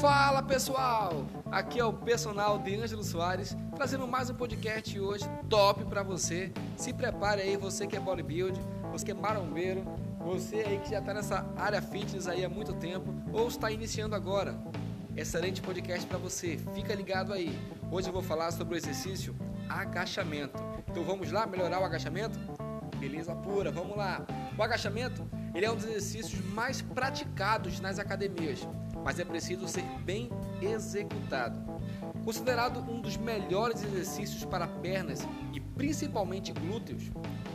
Fala pessoal, aqui é o personal de Ângelo Soares trazendo mais um podcast hoje top para você. Se prepare aí, você que é bodybuilder, você que é marombeiro, você aí que já está nessa área fitness aí há muito tempo ou está iniciando agora. Excelente podcast para você, fica ligado aí. Hoje eu vou falar sobre o exercício agachamento. Então vamos lá melhorar o agachamento? Beleza pura, vamos lá. O agachamento ele é um dos exercícios mais praticados nas academias, mas é preciso ser bem executado. Considerado um dos melhores exercícios para pernas e principalmente glúteos,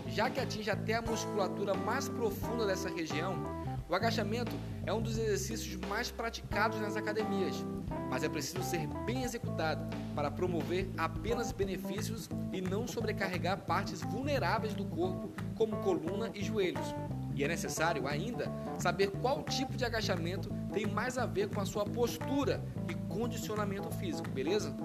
já que atinge até a musculatura mais profunda dessa região, o agachamento é um dos exercícios mais praticados nas academias, mas é preciso ser bem executado para promover apenas benefícios e não sobrecarregar partes vulneráveis do corpo, como coluna e joelhos. E é necessário ainda saber qual tipo de agachamento tem mais a ver com a sua postura e condicionamento físico, beleza?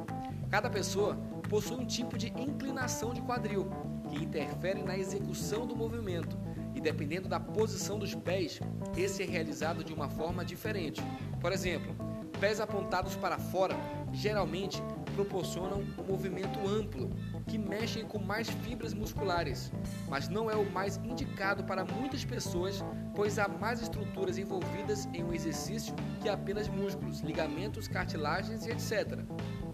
Cada pessoa possui um tipo de inclinação de quadril que interfere na execução do movimento e dependendo da posição dos pés, esse é realizado de uma forma diferente. Por exemplo, pés apontados para fora geralmente proporcionam um movimento amplo, que mexem com mais fibras musculares, mas não é o mais indicado para muitas pessoas, pois há mais estruturas envolvidas em um exercício que apenas músculos, ligamentos, cartilagens e etc.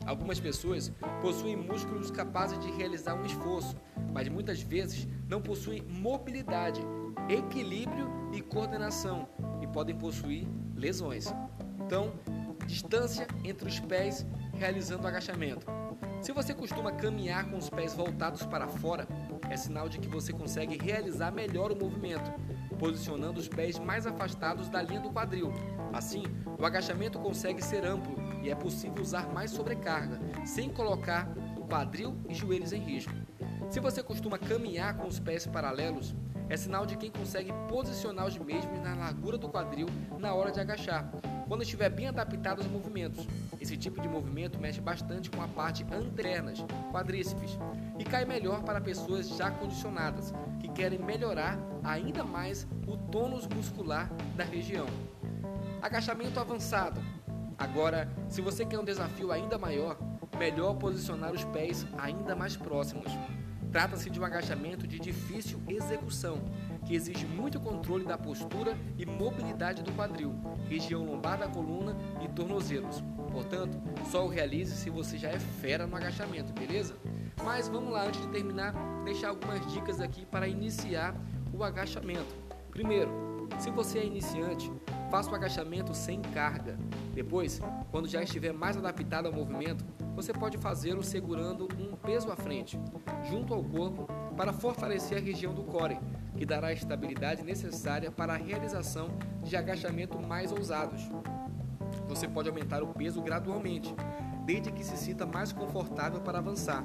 Algumas pessoas possuem músculos capazes de realizar um esforço, mas muitas vezes não possuem mobilidade, equilíbrio e coordenação e podem possuir lesões. Então, distância entre os pés realizando o agachamento. Se você costuma caminhar com os pés voltados para fora, é sinal de que você consegue realizar melhor o movimento, posicionando os pés mais afastados da linha do quadril. Assim, o agachamento consegue ser amplo e é possível usar mais sobrecarga, sem colocar o quadril e joelhos em risco. Se você costuma caminhar com os pés paralelos, é sinal de quem consegue posicionar os mesmos na largura do quadril na hora de agachar, quando estiver bem adaptado aos movimentos. Esse tipo de movimento mexe bastante com a parte anternas, quadríceps, e cai melhor para pessoas já condicionadas, que querem melhorar ainda mais o tônus muscular da região. Agachamento avançado. Agora, se você quer um desafio ainda maior, melhor posicionar os pés ainda mais próximos. Trata-se de um agachamento de difícil execução, que exige muito controle da postura e mobilidade do quadril, região lombar da coluna e tornozelos. Portanto, só o realize se você já é fera no agachamento, beleza? Mas vamos lá, antes de terminar, deixar algumas dicas aqui para iniciar o agachamento. Primeiro, se você é iniciante, faça o agachamento sem carga. Depois, quando já estiver mais adaptado ao movimento, você pode fazê-lo segurando um peso à frente, junto ao corpo, para fortalecer a região do core, que dará a estabilidade necessária para a realização de agachamento mais ousados. Você pode aumentar o peso gradualmente, desde que se sinta mais confortável para avançar.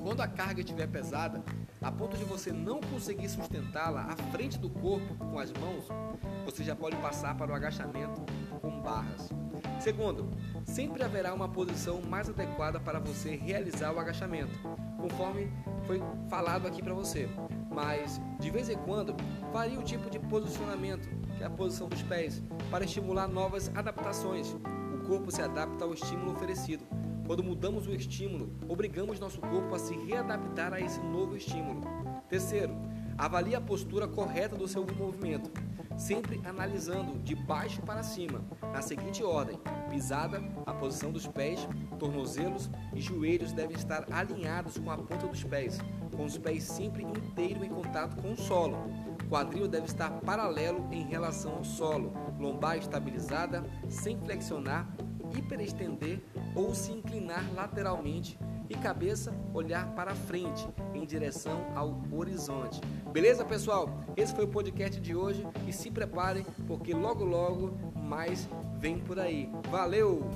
Quando a carga estiver pesada, a ponto de você não conseguir sustentá-la à frente do corpo com as mãos, você já pode passar para o agachamento com barras. Segundo, sempre haverá uma posição mais adequada para você realizar o agachamento, conforme foi falado aqui para você. Mas, de vez em quando, varia o tipo de posicionamento, que é a posição dos pés, para estimular novas adaptações. O corpo se adapta ao estímulo oferecido. Quando mudamos o estímulo, obrigamos nosso corpo a se readaptar a esse novo estímulo. Terceiro, avalie a postura correta do seu movimento sempre analisando de baixo para cima, na seguinte ordem: pisada, a posição dos pés, tornozelos e joelhos devem estar alinhados com a ponta dos pés, com os pés sempre inteiros em contato com o solo. Quadril deve estar paralelo em relação ao solo, lombar estabilizada, sem flexionar, hiperestender ou se inclinar lateralmente e cabeça olhar para frente em direção ao horizonte. Beleza, pessoal? Esse foi o podcast de hoje e se preparem porque logo logo mais vem por aí. Valeu!